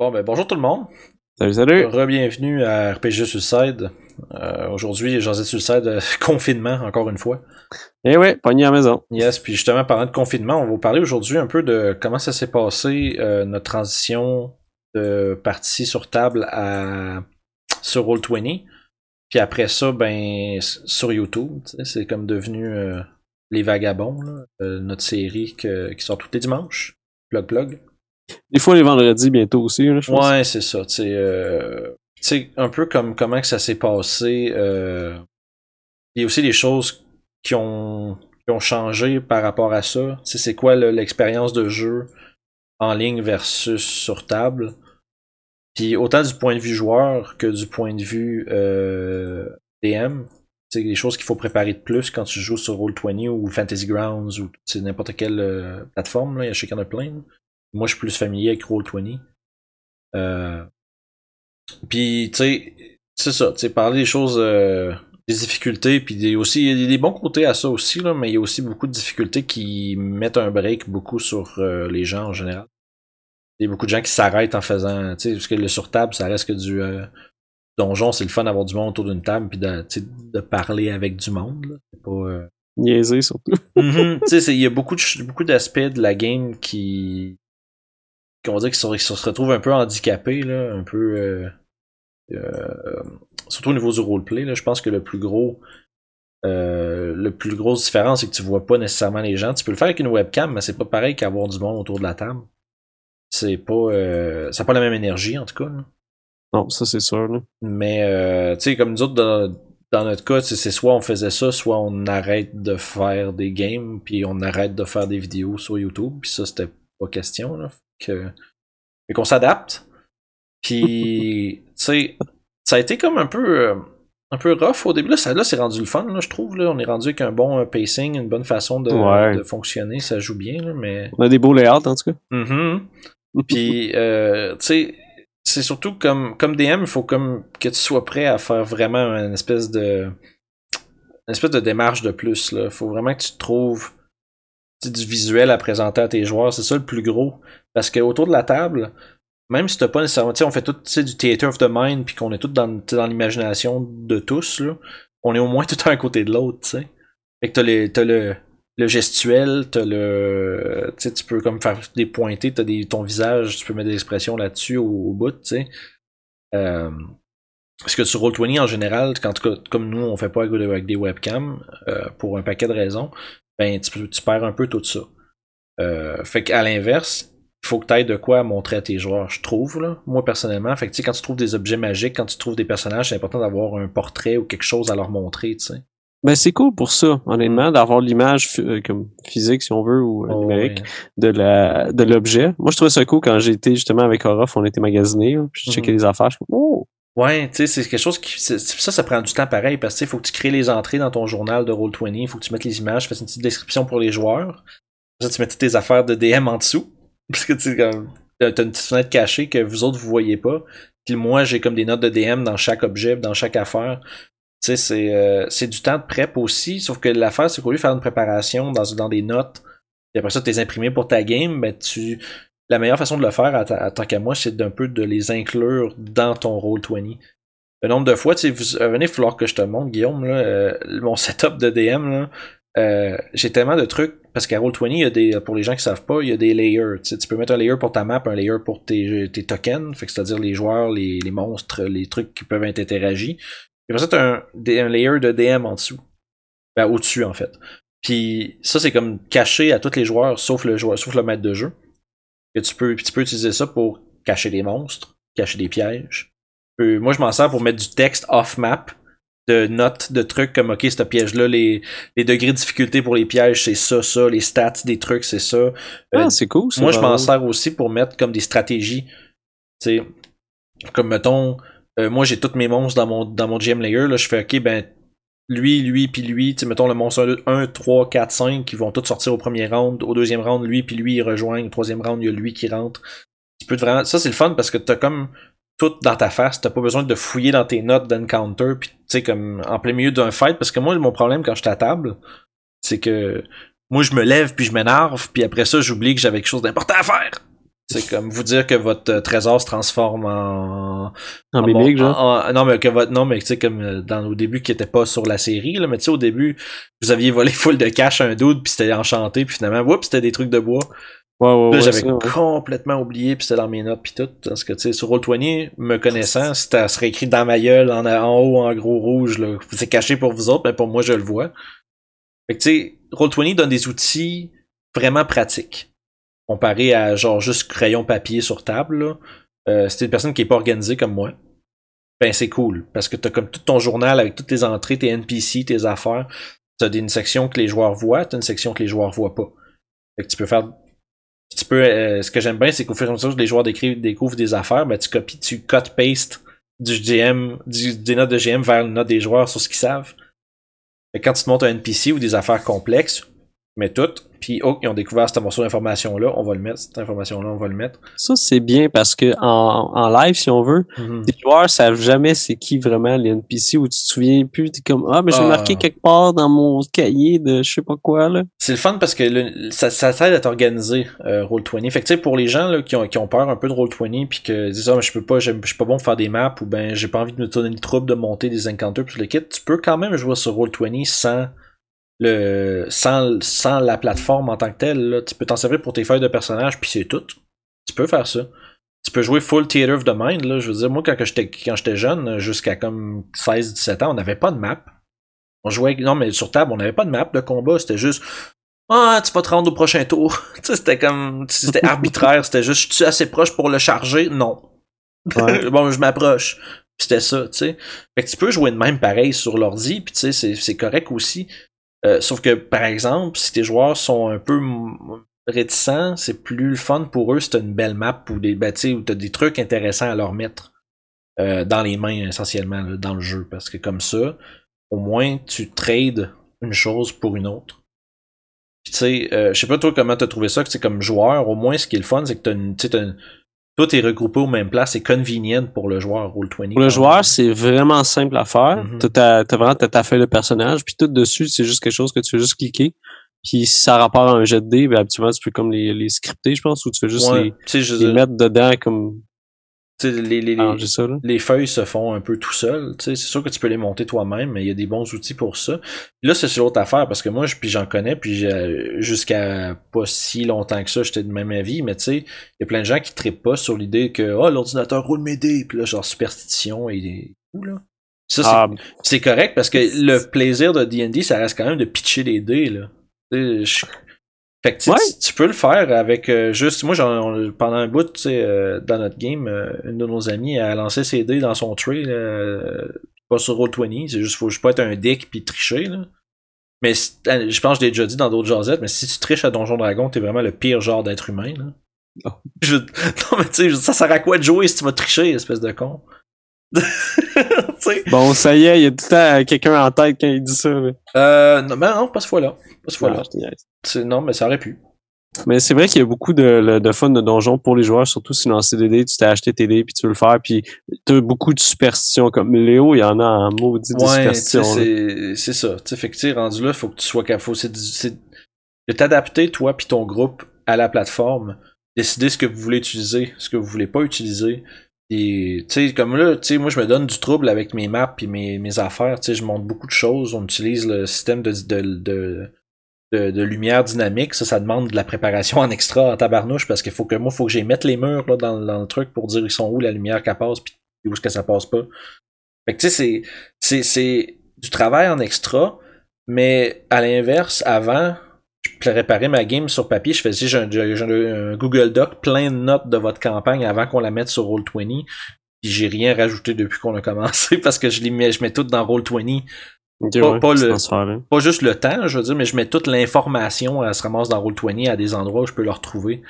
Bon, ben bonjour tout le monde. Salut, salut. Re-bienvenue à RPG Suicide. Euh, Aujourd'hui, José Suicide, euh, confinement, encore une fois. Eh ouais, pogné à la maison. Yes, puis justement, parlant de confinement, on va vous parler aujourd'hui un peu de comment ça s'est passé, euh, notre transition de partie sur table à sur Roll20. Puis après ça, ben, sur YouTube, c'est comme devenu euh, Les Vagabonds, là, euh, notre série que- qui sort tous les dimanches. Plug, plug. Des fois les vendredis bientôt aussi. Ouais, c'est ça. Tu euh, un peu comme comment que ça s'est passé. euh, il y a aussi des choses qui ont, qui ont changé par rapport à ça. C'est quoi le- l'expérience de jeu en ligne versus sur table? Puis autant du point de vue joueur que du point de vue DM. C'est des choses qu'il faut préparer de plus quand tu joues sur Roll20 ou Fantasy Grounds ou n'importe quelle euh, plateforme. Là. Il y a chacun a plein. Moi, je suis plus familier avec Roll20. Euh, puis, tu sais, c'est ça, tu sais, parler des choses, euh, des difficultés, puis des, aussi, il y a des bons côtés à ça aussi, là, mais il y a aussi beaucoup de difficultés qui mettent un break beaucoup sur euh, les gens en général. Il y a beaucoup de gens qui s'arrêtent en faisant, tu sais, parce que le sur table, ça reste que du euh, donjon, c'est le fun d'avoir du monde autour d'une table, puis de, de parler avec du monde, là. C'est pas... euh, Niaiser surtout. Mhm. Tu sais, il y a beaucoup de d'aspects de la game qui qu'on va dire qui, sont- qui se retrouvent un peu handicapés là, un peu euh, euh, surtout au niveau du roleplay là, je pense que le plus gros euh, le plus grosse différence c'est que tu vois pas nécessairement les gens. Tu peux le faire avec une webcam, mais c'est pas pareil qu'avoir du monde autour de la table. C'est pas euh, ça a pas la même énergie en tout cas. là. Non, ça c'est sûr. Là. Mais, euh, tu sais, comme nous autres, dans, dans notre cas, c'est soit on faisait ça, soit on arrête de faire des games, puis on arrête de faire des vidéos sur YouTube, puis ça, c'était pas question, là. Que, fait qu'on s'adapte. Puis, tu sais, ça a été comme un peu, euh, un peu rough au début. Là, ça, là c'est rendu le fun, là, je trouve. Là. On est rendu avec un bon euh, pacing, une bonne façon de, Ouais. de fonctionner. Ça joue bien, là, mais... On a des beaux layouts en tout cas. Mhm. Puis, euh, tu sais, c'est surtout comme, comme DM, il faut comme que tu sois prêt à faire vraiment une espèce de. Une espèce de démarche de plus. Il faut vraiment que tu trouves tu sais, du visuel à présenter à tes joueurs. C'est ça le plus gros. Parce que autour de la table, même si t'as pas nécessairement. Tu sais, on fait tout du theater of the mind, puis qu'on est tout dans, dans l'imagination de tous, là. On est au moins tout un côté de l'autre, tu sais. Fait que t'as, les, t'as le, le gestuel, t'as le. Tu sais, tu peux comme faire des pointés, t'as des, ton visage, tu peux mettre des expressions là-dessus au, bout, tu sais. Euh, parce que sur Roll20 en général, quand, comme nous, on fait pas avec des webcams, euh, pour un paquet de raisons, ben tu, perds un peu tout ça. Euh, fait qu'à l'inverse, il faut que tu aies de quoi montrer à tes joueurs, je trouve, là. Moi, personnellement. Fait que, tu sais, quand tu trouves des objets magiques, quand tu trouves des personnages, c'est important d'avoir un portrait ou quelque chose à leur montrer, tu sais. Ben c'est cool pour ça, honnêtement, d'avoir l'image euh, comme physique, si on veut, ou Oh, numérique ouais. de la de l'objet. Moi, je trouvais ça cool quand j'étais justement avec Orof, on était magasinés, là, puis je checkais Mhm. les affaires. Je suis oh! Ouais, tu sais, c'est quelque chose qui. Ça, ça prend du temps pareil parce que il faut que tu crées les entrées dans ton journal de Roll20, il faut que tu mettes les images, fasses une petite description pour les joueurs. Ça, tu mets toutes tes affaires de DM en dessous. Parce que tu comme. T'as une petite fenêtre cachée que vous autres vous voyez pas. Puis moi, j'ai comme des notes de DM dans chaque objet, dans chaque affaire. Tu sais, c'est euh, c'est du temps de prep aussi. Sauf que l'affaire, c'est qu'au lieu de faire une préparation dans, dans des notes, et après ça, tu les imprimer pour ta game, ben tu. La meilleure façon de le faire, à ta- à tant qu'à moi, c'est d'un peu de les inclure dans ton rôle 20. Le nombre de fois, tu sais, euh, venez, falloir que je te montre, Guillaume, là, euh, mon setup de DM, là, euh, j'ai tellement de trucs, parce qu'à Roll20, il y a des, pour les gens qui savent pas, il y a des layers. Tu peux mettre un layer pour ta map, un layer pour tes, tes tokens, fait que c'est-à-dire les joueurs, les, les monstres, les trucs qui peuvent être interagis. Et après ça, un, un layer de DM en dessous. Ben, au-dessus, en fait. Puis ça, c'est comme caché à tous les joueurs, sauf le joueur, sauf le maître de jeu. Que tu peux, tu peux utiliser ça pour cacher des monstres, cacher des pièges. Moi, je m'en sers pour mettre du texte off-map, de notes, de trucs comme, OK, ce piège-là, les, les degrés de difficulté pour les pièges, c'est ça, ça, les stats des trucs, c'est ça. Euh, Ah, c'est cool. ça, moi, je m'en sers aussi pour mettre comme des stratégies. Tu sais, comme mettons, euh, moi j'ai tous mes monstres dans mon, dans mon GM layer. Là, je fais OK, ben lui, lui, puis lui. Tu mettons le monstre 1, 3, 4, 5 qui vont tous sortir au premier round. Au deuxième round, lui, puis lui, ils rejoignent. Au troisième round, il y a lui qui rentre. Tu peux te vraiment. Ça, c'est le fun parce que t'as comme tout dans ta face. T'as pas besoin de fouiller dans tes notes d'encounter. Puis, tu sais, comme en plein milieu d'un fight. Parce que moi, mon problème quand je suis à table, c'est que moi, je me lève puis je m'énerve. Puis après ça, j'oublie que j'avais quelque chose d'important à faire. C'est comme vous dire que votre euh, trésor se transforme en. En genre. en- en- non, mais que votre. Non, mais tu sais, comme euh, dans au début qui était pas sur la série, là, mais tu sais, au début, vous aviez volé full de cash à un dude, puis c'était enchanté, puis finalement, oups, c'était des trucs de bois. Ouais, ouais, Là, ouais, j'avais complètement oublié, puis c'était dans mes notes, puis tout. Parce que, tu sais, sur Roll20, me connaissant, ça serait écrit dans ma gueule, en, en haut, en gros rouge, là. C'est caché pour vous autres, mais pour moi, je le vois. Fait que, tu sais, Roll20 donne des outils vraiment pratiques. Comparé à, genre, juste crayon papier sur table. Euh, c'est une personne qui est pas organisée comme moi. Ben, c'est cool. Parce que t'as comme tout ton journal avec toutes tes entrées, tes NPC, tes affaires. T'as une section que les joueurs voient, t'as une section que les joueurs voient pas. Fait que tu peux faire tu peux, euh, ce que j'aime bien, c'est qu'au fur et à mesure que les joueurs découvrent des affaires, ben, tu copies, tu cut-paste du GM, du, des notes de GM vers les notes des joueurs sur ce qu'ils savent. Fait quand tu te montres un NPC ou des affaires complexes, mets toutes, puis oh, ils ont découvert ce morceau d'information-là, on va le mettre, cette information-là, on va le mettre. Ça, c'est bien parce que en, en live, si on veut, les joueurs savent jamais c'est qui vraiment les NPC ou tu te souviens plus, t'es comme Ah, mais j'ai Ah. marqué quelque part dans mon cahier de je sais pas quoi là. C'est le fun parce que le- ça, ça t'aide à t'organiser, euh, Roll20. Fait que tu sais, pour les gens là, qui, ont, qui ont peur un peu de Roll20 puis que disent ah mais je peux pas, je suis pas bon pour faire des maps ou ben j'ai pas envie de me donner le trouble de monter des encounters puis le kit, tu peux quand même jouer sur Roll20 sans le sans, sans la plateforme en tant que telle. Là. Tu peux t'en servir pour tes feuilles de personnages puis c'est tout. Tu peux faire ça. Tu peux jouer full theater of the mind, là. Je veux dire, moi, quand j'étais, jeune, jusqu'à comme 16-17 ans, on n'avait pas de map. On jouait, non, mais sur table, on n'avait pas de map de combat. C'était juste, ah, tu vas te rendre au prochain tour. c'était comme, c'était arbitraire. C'était juste, je suis assez proche pour le charger? Non. Ouais. bon, je m'approche. C'était ça, tu sais. Fait que tu peux jouer de même pareil sur l'ordi, puis tu sais, c'est correct aussi. Euh, sauf que, par exemple, si tes joueurs sont un peu réticents, c'est plus le fun pour eux si t'as une belle map ou des, ben, tu sais, où t'as des trucs intéressants à leur mettre euh, dans les mains, essentiellement, dans le jeu. Parce que comme ça, au moins, tu trades une chose pour une autre. Puis tu sais, euh, je sais pas toi comment t'as trouvé ça, que c'est comme joueur, au moins ce qui est le fun, c'est que t'as une, une- tout est regroupé aux mêmes places, c'est convenient pour le joueur Roll20. Pour le joueur, c'est vraiment simple à faire. T'as ta- t'as vraiment t'as ta feuille de personnage, puis tout dessus, c'est juste quelque chose que tu fais juste cliquer. Puis si ça a rapport à un jet de dés, ben habituellement tu peux comme les, les scripter, je pense, ou tu fais juste Ouais, les, tu les mettre dedans comme tu les, les, les, les feuilles se font un peu tout seul. Tu sais, c'est sûr que tu peux les monter toi-même, mais il y a des bons outils pour ça. Là, c'est sur l'autre affaire parce que moi, j'en connais, puis j'ai- jusqu'à pas si longtemps que ça, j'étais de même avis, mais tu sais, il y a plein de gens qui trippent pas sur l'idée que oh, l'ordinateur roule mes dés, puis là, genre superstition et tout là. Ça, c'est Ah, c'est correct parce que le plaisir de D&D, ça reste quand même de pitcher des dés, là. Je- Fait que tu, sais, Ouais. tu- tu peux le faire avec euh, juste. Moi, j'en- on- pendant un bout, tu sais, euh, dans notre game, euh, une de nos amies a lancé ses dés dans son tray, euh, pas sur Roll20, c'est juste, faut juste pas être un dick puis tricher, là. Mais je pense que je l'ai déjà dit dans d'autres jasettes, mais si tu triches à Donjon Dragon, t'es vraiment le pire genre d'être humain, là. Oh. Je- non, mais tu sais, ça sert à quoi de jouer si tu vas tricher, espèce de con? sais? Bon, ça y est, il y a tout le temps quelqu'un en tête quand il dit ça. là. Euh, non, mais non, pas ce fois-là. Pas ce fois-là. Ah. C'est- Non, mais ça aurait pu. Mais c'est vrai qu'il y a beaucoup de, de fun de donjons pour les joueurs, surtout si dans CDD, tu t'es acheté tes dés puis tu veux le faire, puis t'as beaucoup de superstitions. Comme Léo, il y en a en maudit de Ouais, c'est ça. Tu sais, fait que tu rendu là, faut que tu sois capable. C'est c'est de t'adapter, toi puis ton groupe, à la plateforme. Décider ce que vous voulez utiliser, ce que vous voulez pas utiliser. Et tu sais, comme là, tu sais, moi je me donne du trouble avec mes maps puis mes, mes affaires. Tu sais, je monte beaucoup de choses. On utilise le système de, de, de, de, lumière dynamique. Ça, ça demande de la préparation en extra en tabarnouche parce qu'il faut que moi, faut que j'y mette les murs là, dans, le truc pour dire ils sont où la lumière qu'elle passe puis où est-ce que ça passe pas. Fait que tu sais, c'est, du travail en extra, mais à l'inverse, avant, préparais ma game sur papier, je faisais un, j'ai un- un Google Doc plein de notes de votre campagne avant qu'on la mette sur Roll20. Puis j'ai rien rajouté depuis qu'on a commencé parce que je les mets, je mets tout dans Roll20. Ok, pas- ouais, pas ce le-. Pas juste le temps, je veux dire, mais je mets toute l'information, elle se ramasse dans Roll20 à des endroits où je peux le retrouver.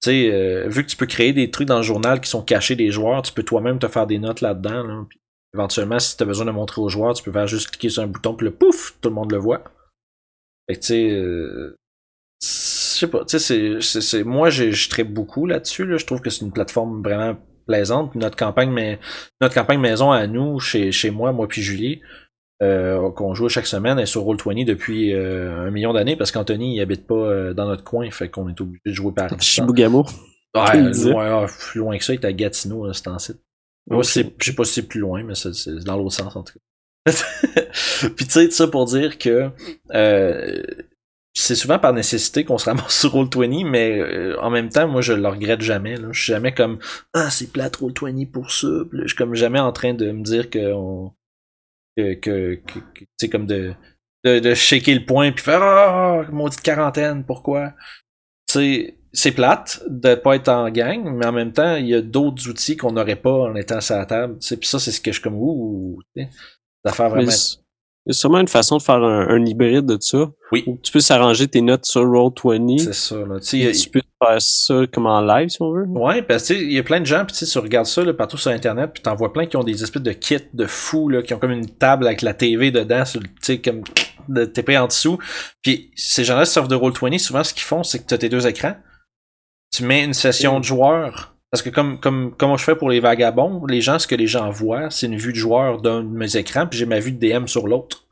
Tu sais, euh, vu que tu peux créer des trucs dans le journal qui sont cachés des joueurs, tu peux toi-même te faire des notes là-dedans. Là, éventuellement, si tu as besoin de montrer aux joueurs, tu peux faire juste cliquer sur un bouton, puis le pouf, tout le monde le voit. Fait que tu sais, euh, je sais pas, tu sais, c'est- c'est, c'est, moi, je traite beaucoup là-dessus. Là. Je trouve que c'est une plateforme vraiment plaisante. Notre campagne, mais notre campagne maison à nous, chez, chez moi, moi puis Julie, euh, qu'on joue chaque semaine, est sur Roll20 depuis euh, un million d'années parce qu'Anthony il habite pas euh, dans notre coin, fait qu'on est obligé de jouer par. Chibougamau. Ouais, loin, ah, plus loin que ça, il est à Gatineau, là, c'est en site. Moi, c'est- je sais pas si c'est plus loin, mais c'est c'est dans l'autre sens, en tout cas. Puis tu sais, ça pour dire que euh, c'est souvent par nécessité qu'on se ramasse sur Roll20, mais euh, en même temps, moi, je le regrette jamais. Là. Je suis jamais comme « Ah, c'est plate Roll20 pour ça. » Puis Je suis comme jamais en train de me dire que on... que, que, que, que- tu sais, comme de, de, de shaker le point puis faire « Ah, maudite quarantaine, pourquoi? » Tu sais, c'est plate de pas être en gang, mais en même temps, il y a d'autres outils qu'on n'aurait pas en étant sur la table. Puis ça, c'est ce que je suis comme ouh, tu sais, d'affaires vraiment. C'est- Il y a sûrement une façon de faire un, un hybride de ça. Oui. Où tu peux s'arranger tes notes sur Roll20. C'est ça, là. Tu y peux faire ça comme en live, si on veut. Ouais, parce que tu sais, il y a plein de gens, puis tu sais, tu regardes ça là, partout sur Internet, puis t'en vois plein qui ont des espèces de kits de fous, là, qui ont comme une table avec la TV dedans, tu sais, comme de TP en dessous. Puis ces gens-là servent de Roll20, souvent ce qu'ils font, c'est que tu as tes deux écrans, tu mets une session de joueurs, parce que comme, comme, comme je fais pour les vagabonds, les gens, ce que les gens voient, c'est une vue de joueur d'un de mes écrans, puis j'ai ma vue de DM sur l'autre.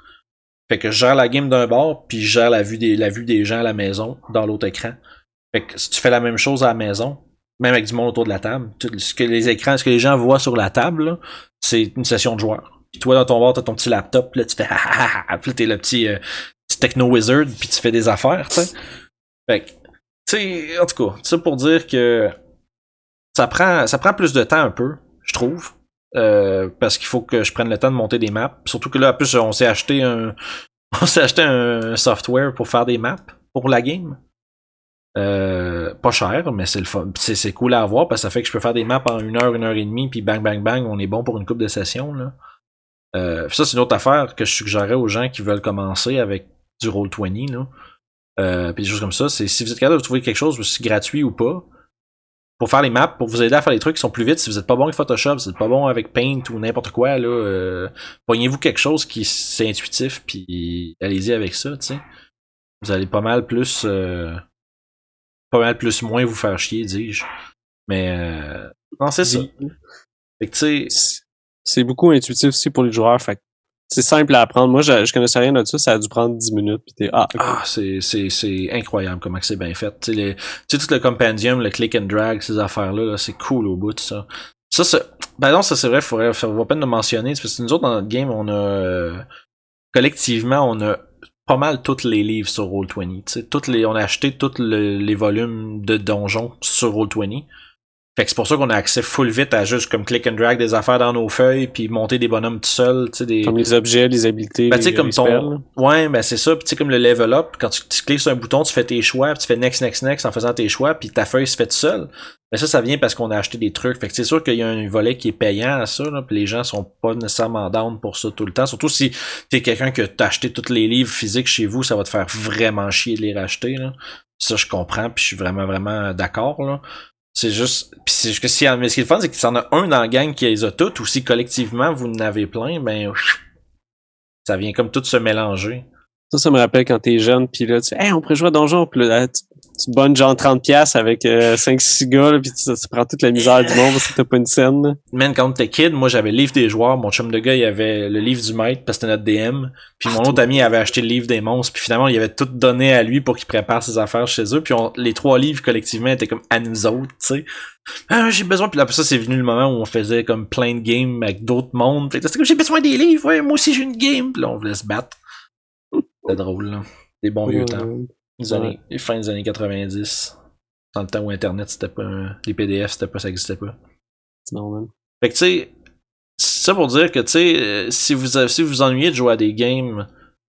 Fait que je gère la game d'un bord, puis je gère la vue des, la vue des gens à la maison dans l'autre écran. Fait que si tu fais la même chose à la maison, même avec du monde autour de la table, ce que les écrans, ce que les gens voient sur la table, c'est une session de joueurs. Puis toi, dans ton bar, t'as ton petit laptop, là, tu fais ha ha ha, puis t'es le petit, euh, petit techno wizard, puis tu fais des affaires, tu sais. Fait que, tu sais, en tout cas, ça pour dire que ça prend, ça prend plus de temps un peu, je trouve. Euh, parce qu'il faut que je prenne le temps de monter des maps. Surtout que là, en plus, on s'est acheté un, on s'est acheté un software pour faire des maps pour la game. Euh, pas cher, mais c'est le fun. C'est, cool à avoir parce que ça fait que je peux faire des maps en une heure, une heure et demie, puis bang, bang, bang, on est bon pour une coupe de session. Là. Euh, ça, c'est une autre affaire que je suggérerais aux gens qui veulent commencer avec du Roll20. Là. Euh, puis des choses comme ça, c'est si vous êtes capable de trouver quelque chose, si gratuit ou pas, pour faire les maps, pour vous aider à faire les trucs qui sont plus vite, si vous êtes pas bon avec Photoshop, si vous êtes pas bon avec Paint ou n'importe quoi, là, euh, pognez-vous quelque chose qui c'est intuitif, puis allez-y avec ça, tu sais. Vous allez pas mal plus, euh, pas mal plus moins vous faire chier, dis-je. Mais euh, non, c'est ça. Fait que tu sais, C'est- C'est beaucoup intuitif aussi pour les joueurs. Fait que c'est simple à apprendre. Moi, je, je connaissais rien de ça. Ça a dû prendre 10 minutes. T'es, ah. Ah, c'est, c'est, c'est incroyable comment c'est bien fait. Tu sais, tout le compendium, le click and drag, ces affaires-là, là, c'est cool au bout de ça. Ça, c'est, ben non, ça c'est vrai, faudrait faire vaut peine de mentionner, parce que nous autres, dans notre game, on a, collectivement, on a pas mal tous les livres sur Roll20. Tu sais, toutes les, on a acheté tous le- les volumes de donjons sur Roll20. Fait que c'est pour ça qu'on a accès full vite à juste comme click and drag des affaires dans nos feuilles, puis monter des bonhommes tout seul, tu sais, des... Comme les objets, les habiletés. Ben, tu sais, les- comme les spells, ton. Ouais, ben, c'est ça. Puis, tu sais, comme le level up, quand tu, tu cliques sur un bouton, tu fais tes choix, puis tu fais next, next, next en faisant tes choix, puis ta feuille se fait tout seul. Mais ça, ça vient parce qu'on a acheté des trucs. Fait que c'est sûr qu'il y a un volet qui est payant à ça, là, puis les gens sont pas nécessairement down pour ça tout le temps. Surtout si t'es quelqu'un que t'as acheté tous les livres physiques chez vous, ça va te faire vraiment chier de les racheter, là. Ça, je comprends, puis je suis vraiment, vraiment d'accord, là. C'est juste, puis c'est juste que si, mais ce qui est c'est y en a un dans la gang qui les a toutes, ou si collectivement vous en avez plein, ben, ça vient comme tout se mélanger. Ça, ça me rappelle quand t'es jeune, puis là, tu hey, on pourrait jouer à Donjon, puis là, tu bonnes genre 30 pièces avec 5-6 gars, là, puis tu, tu prends toute la misère du monde parce que t'as pas une scène. là. Man, quand t'es kid, moi j'avais le livre des joueurs, mon chum de gars il avait le livre du maître parce que c'était notre DM, puis mon autre ami avait acheté le livre des monstres, puis finalement il avait tout donné à lui pour qu'il prépare ses affaires chez eux, puis on- les trois livres collectivement étaient comme à nous autres, tu sais. Ah, j'ai besoin, puis là, après ça c'est venu le moment où on faisait comme plein de games avec d'autres mondes, fait que c'était comme j'ai besoin des livres, ouais, moi aussi j'ai une game, puis là on voulait se battre. C'était drôle, là. Des bons vieux temps. Les, années, les fins des années 90. Dans le temps où Internet, c'était pas. un- Les PDF, c'était pas, ça existait pas. non, man. Fait que tu sais, c'est ça pour dire que tu sais, euh, si vous si vous ennuyez de jouer à des games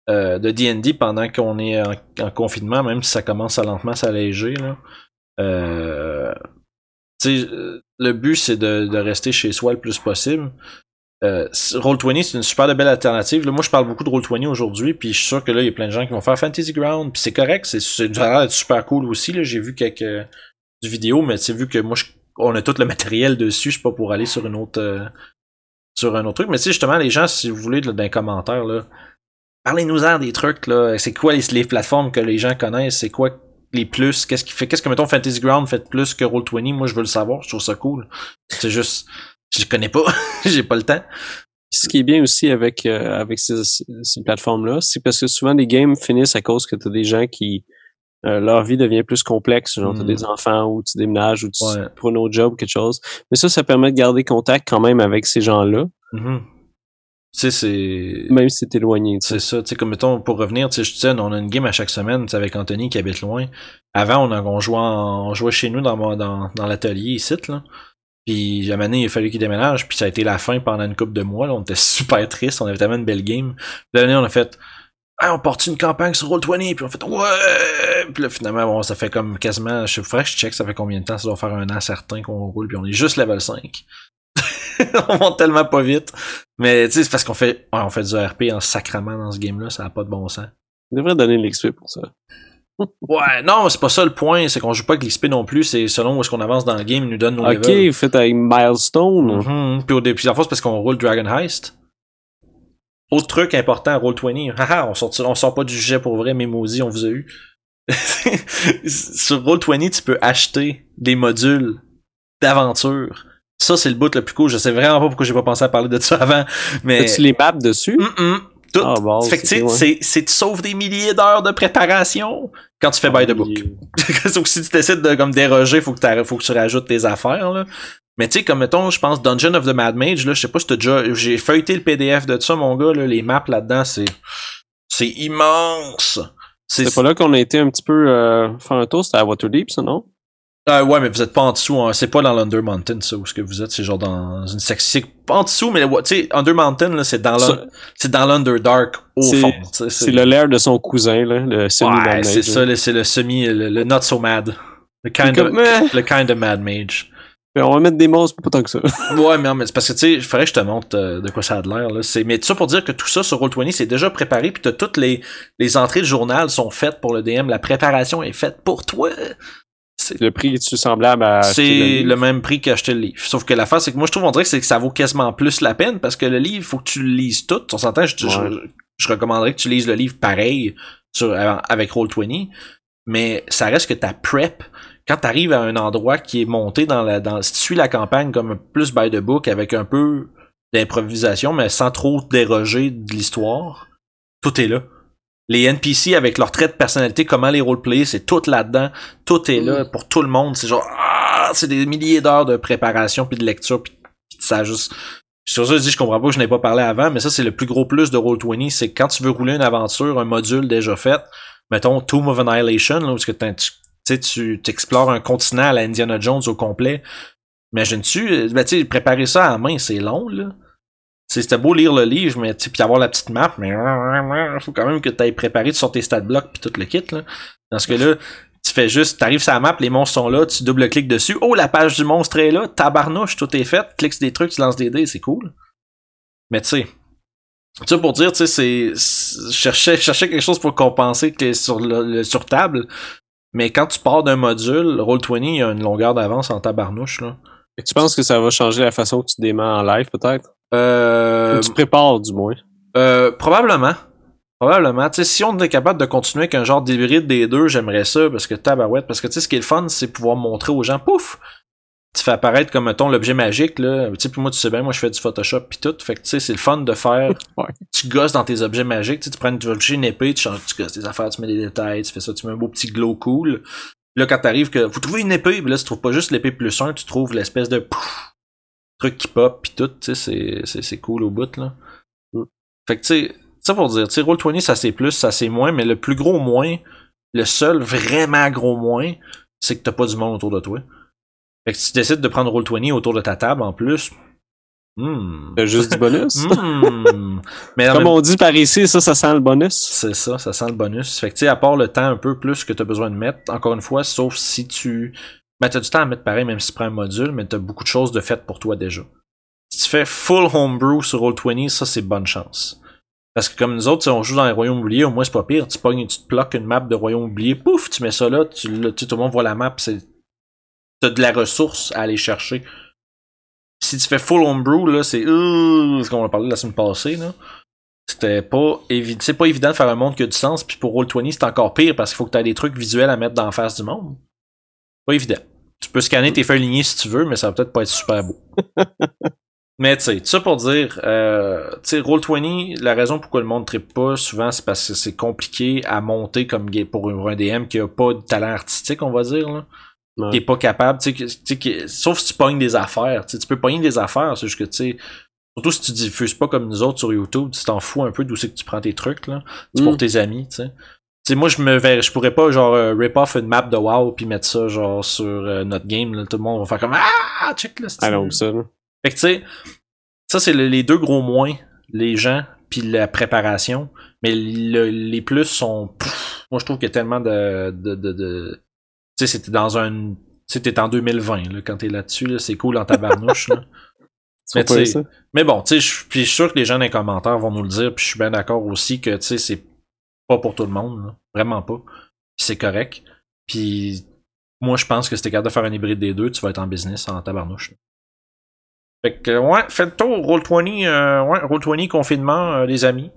euh, de D&D pendant qu'on est en, en confinement, même si ça commence à lentement s'alléger, là, euh, tu sais, euh, le but c'est de, de rester chez soi le plus possible. Euh, Roll20 c'est une super belle alternative. Là, moi je parle beaucoup de Roll20 aujourd'hui, puis je suis sûr que là il y a plein de gens qui vont faire Fantasy Ground, puis c'est correct, c'est c'est super cool aussi. Là, j'ai vu quelques du vidéo, mais c'est vu que moi je on a tout le matériel dessus, je sais pas pour aller sur une autre euh, sur un autre truc. Mais sais, justement, les gens, si vous voulez, dans les commentaires, là, parlez-nous-en des trucs, là. C'est quoi les, les plateformes que les gens connaissent? C'est quoi les plus? Qu'est-ce qui fait, qu'est-ce que, mettons, Fantasy Ground fait plus que Roll20? Moi, je veux le savoir. Je trouve ça cool. C'est juste, je connais pas. J'ai pas le temps. Ce qui est bien aussi avec, euh, avec ces, ces plateformes-là, c'est parce que souvent les games finissent à cause que t'as des gens qui euh, leur vie devient plus complexe. Genre, t'as Mm. des enfants ou tu déménages ou tu Ouais. pour un autre job ou quelque chose. Mais ça, ça permet de garder contact quand même avec ces gens-là, Mhm. Tu sais, c'est. même si t'es éloigné. tu. C'est ça, tu sais, comme mettons, pour revenir, tu sais, je te disais, on a une game à chaque semaine, tu sais, avec Anthony qui habite loin. Avant, on, a, on, jouait, en- on jouait chez nous dans, dans, dans l'atelier ici, là. Puis, à un il a fallu qu'il déménage, puis ça a été la fin pendant une couple de mois, là. On était super tristes, on avait tellement une belle game. Puis l'année, on a fait, ah, on part une campagne sur Roll20, puis on fait, ouais! Puis là, finalement, bon, ça fait comme quasiment, je sais pas, je check, ça fait combien de temps, ça doit faire un an certain qu'on roule, puis on est juste level 5. on monte tellement pas vite. Mais tu sais, c'est parce qu'on fait, ouais, on fait du RP en sacrament dans ce game-là, ça a pas de bon sens. On devrait donner l'XP pour ça. Ouais, non, c'est pas ça le point, c'est qu'on joue pas avec l'XP non plus, c'est selon où est-ce qu'on avance dans le game, ils nous donne nos Ok, levels. fait avec Milestone. Mhm. Puis au début, la fois, c'est parce qu'on roule Dragon Heist. Autre truc important, Roll20. Haha, on sort, on sort pas du jet pour vrai, mais maudit, on vous a eu. Sur Roll20, tu peux acheter des modules d'aventure. Ça, c'est le bout le plus cool. Je sais vraiment pas pourquoi j'ai pas pensé à parler de ça avant, mais... As-tu les maps dessus? Tout. Ah, bon, fait que, tu sais, c'est- tu sauves des milliers d'heures de préparation quand tu fais by the book. Sauf que si tu décides de comme déroger, faut que, faut que tu rajoutes tes affaires, là. Mais tu sais, comme mettons, je pense Dungeon of the Mad Mage, là, je sais pas si t'as déjà, j'ai feuilleté le PDF de ça, mon gars, là, les maps là-dedans, c'est, c'est immense. C'est, C'est pas là qu'on a été un petit peu euh, faire un tour, c'était à Waterdeep, ça, non? Ah ouais, mais vous êtes pas en dessous, hein. c'est pas dans l'Under Mountain, ça, où ce que vous êtes, c'est genre dans une section, pas en dessous, mais tu sais, Under Mountain, là, c'est dans c'est dans l'Underdark, au fond. C'est le l'air de son cousin, là, le semi Ouais, c'est ça, c'est le semi, le, le not so mad. Le kind, of, eh, le kind of mad mage. on va mettre des monstres, pas tant que ça. Ouais, mais, non, mais c'est parce que tu sais, il faudrait que je te montre euh, de quoi ça a de l'air. Là. C'est, mais tout ça pour dire que tout ça sur Roll20, c'est déjà préparé, puis t'as toutes les, les entrées de journal sont faites pour le DM. La préparation est faite pour toi. Le prix est-tu semblable à. c'est le même prix qu'acheter le livre. Sauf que l'affaire, c'est que moi, je trouve, on dirait que, c'est que ça vaut quasiment plus la peine parce que le livre, faut que tu le lises tout. On s'entend, je, je- Ouais. je, je recommanderais que tu lises le livre pareil sur, avec Roll20. Mais ça reste que ta prep, quand t'arrives à un endroit qui est monté dans la, dans, si tu suis la campagne comme plus by the book avec un peu d'improvisation, mais sans trop déroger de l'histoire, tout est là. Les NPC avec leur trait de personnalité, comment les roleplayer, c'est tout là-dedans. Tout est là pour tout le monde. C'est genre, ah, c'est des milliers d'heures de préparation puis de lecture puis, puis ça juste. Sur ça, je dis, je comprends pas que je n'ai pas parlé avant, mais ça, c'est le plus gros plus de Roll20, c'est quand tu veux rouler une aventure, un module déjà fait, mettons Tomb of Annihilation, là, où est-ce que tu sais, tu t'explores un continent à la Indiana Jones au complet. Imagines-tu, euh, ben, tu sais, préparer ça à la main, c'est long, là. C'était beau lire le livre, mais puis avoir la petite map, mais faut quand même que tu aies préparé, tu sors tes stat blocks puis tout le kit, là. Dans ce cas-là, tu fais juste, t'arrives sur la map, les monstres sont là, tu double-cliques dessus. Oh, la page du monstre est là, tabarnouche, tout est fait, cliques sur des trucs, tu lances des dés, c'est cool. Mais tu sais, ça pour dire, tu sais, c'est, je cherchais quelque chose pour compenser que sur le, le- sur table. Mais quand tu pars d'un module, Roll20, il y a une longueur d'avance en tabarnouche, là. Et tu penses que ça va changer la façon que tu démarres en live, peut-être? Euh, tu prépares, du moins. Euh, probablement. Probablement. Tu sais, si on est capable de continuer avec un genre d'hybride des deux, j'aimerais ça, parce que tabarouette, parce que tu sais, ce qui est le fun, c'est pouvoir montrer aux gens, pouf! Tu fais apparaître comme, mettons, l'objet magique, là. Tu sais, puis moi, tu sais bien, moi, je fais du Photoshop pis tout. Fait que, tu sais, c'est le fun de faire. Ouais. Tu gosses dans tes objets magiques, tu sais, tu prends une, une épée, tu changes, tu gosses tes affaires, tu mets des détails, tu fais ça, tu mets un beau petit glow cool. Là, quand t'arrives que, vous trouvez une épée, pis là, tu trouves pas juste l'épée plus un, tu trouves l'espèce de pouf, truc qui pop pis tout, tu sais, c'est, c'est, c'est cool au bout, là. Mm. Fait que, tu sais, ça pour dire, tu sais, Roll20, ça c'est plus, ça c'est moins, mais le plus gros moins, le seul vraiment gros moins, c'est que t'as pas du monde autour de toi. Fait que si tu décides de prendre Roll20 autour de ta table en plus, hmm. T'as juste du bonus. Hmm. Mais Comme même- on dit par ici, ça, ça sent le bonus. c'est ça, ça sent le bonus. Fait que tu sais, à part le temps un peu plus que t'as besoin de mettre, encore une fois, sauf si tu. Ben t'as du temps à mettre pareil, même si tu prends un module, mais t'as beaucoup de choses de faites pour toi déjà. Si tu fais full homebrew sur Roll20, ça c'est bonne chance. Parce que comme nous autres, sais, on joue dans les royaumes oubliés, au moins c'est pas pire. Tu pognes, tu te bloques une map de royaume oublié, pouf, tu mets ça là, tu, là, tout le monde voit la map, c'est. T'as de la ressource à aller chercher. Si tu fais full homebrew, là, c'est. euh, ce qu'on a parlé la semaine passée, là c'était pas c'est pas évident de faire un monde qui a du sens puis pour Roll20 c'est encore pire parce qu'il faut que tu des trucs visuels à mettre dans la face du monde pas évident tu peux scanner tes feuilles lignées si tu veux mais ça va peut-être pas être super beau Mais tu sais, tout ça pour dire, euh, tu sais, Roll20, la raison pourquoi le monde ne trippe pas souvent, c'est parce que c'est compliqué à monter comme pour un DM qui a pas de talent artistique, on va dire, là. Ouais. Qui est pas capable, tu sais, sauf si tu pognes des affaires, tu peux pogner des affaires, c'est juste que, tu sais, surtout si tu diffuses pas comme nous autres sur YouTube, tu t'en fous un peu d'où c'est que tu prends tes trucs, là. C'est Mm. pour tes amis, tu sais. Tu sais, moi, je me verrais, je pourrais pas, genre, euh, rip off une map de WoW puis mettre ça, genre, sur euh, notre game, là. Tout le monde va faire comme, ah, check là, Ah non, ça, là. fait que tu sais, ça c'est le- les deux gros moins, les gens puis la préparation. Mais le- les plus sont, pff, moi je trouve qu'il y a tellement de, de, de, de- tu sais, c'était dans un, tu sais, t'es en 2020 là, quand t'es là-dessus, là, c'est cool en tabarnouche. là. Mais? Mais bon, tu sais, je suis sûr que les gens dans les commentaires vont nous le dire, puis je suis bien d'accord aussi que tu sais, c'est pas pour tout le monde, là. vraiment pas. C'est correct. Puis moi je pense que si t'es capable de faire un hybride des deux, tu vas être en business en tabarnouche. là. Fait que ouais, faites le tour, Roll20, euh, ouais, Roll20 confinement, euh, les amis.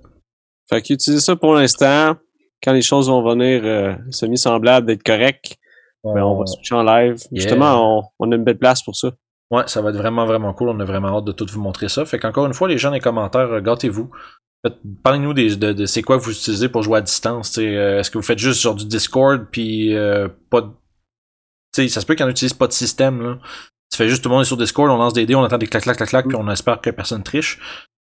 Fait qu'utilisez ça pour l'instant. Quand les choses vont venir euh, semi-semblables d'être correctes, ben, on va switcher en live. Yeah. Justement, on, on a une belle place pour ça. Ouais, ça va être vraiment, vraiment cool. On a vraiment hâte de tout vous montrer ça. Fait qu'encore une fois, les gens dans les commentaires, euh, gâtez-vous. Parlez-nous des, de, de c'est quoi que vous utilisez pour jouer à distance. euh, Est-ce que vous faites juste genre du Discord puis euh, pas de. Tu sais, ça se peut qu'on n'utilise pas de système. Là. Tu fais juste tout le monde est sur Discord, on lance des dés, on entend des clac clac clac clac, puis on espère que personne triche.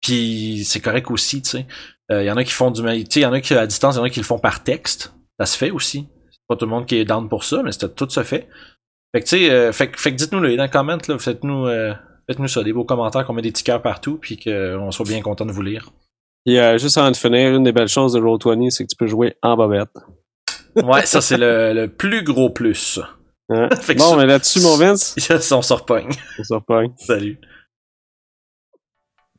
Puis c'est correct aussi, tu sais. Il y en a qui font du tu sais, il y en a qui à distance, il y en a qui le font par texte. Ça se fait aussi. C'est pas tout le monde qui est down pour ça, mais c'est tout se fait. Fait que tu sais, euh, fait, que- fait que dites-nous le dans les comments, là, faites-nous euh, faites-nous ça, des beaux commentaires, qu'on met des cœurs partout, puis qu'on soit bien content de vous lire. Et euh, juste avant de finir, une des belles choses de Roll20, c'est que tu peux jouer en bobette. Ouais, ça c'est le, le plus gros plus. Hein? Fait que Bon, ça- mais là-dessus, mon Vince, on se repogne. on se repogne. Salut.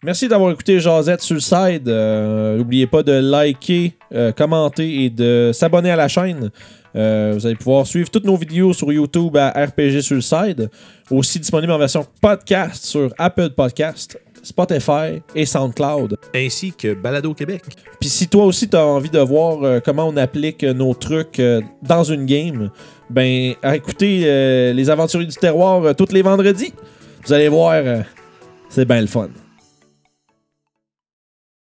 Merci d'avoir écouté Jazette sur le side. Euh, N'oubliez pas de liker, euh, commenter et de s'abonner à la chaîne. Euh, vous allez pouvoir suivre toutes nos vidéos sur YouTube à RPG sur le side. Aussi disponible en version podcast sur Apple Podcast, Spotify et SoundCloud. ainsi que Balado Québec. Puis si toi aussi tu as envie de voir euh, comment on applique euh, nos trucs euh, dans une game, ben écoutez les aventuriers du terroir tous les vendredis. Vous allez voir, c'est bien le fun.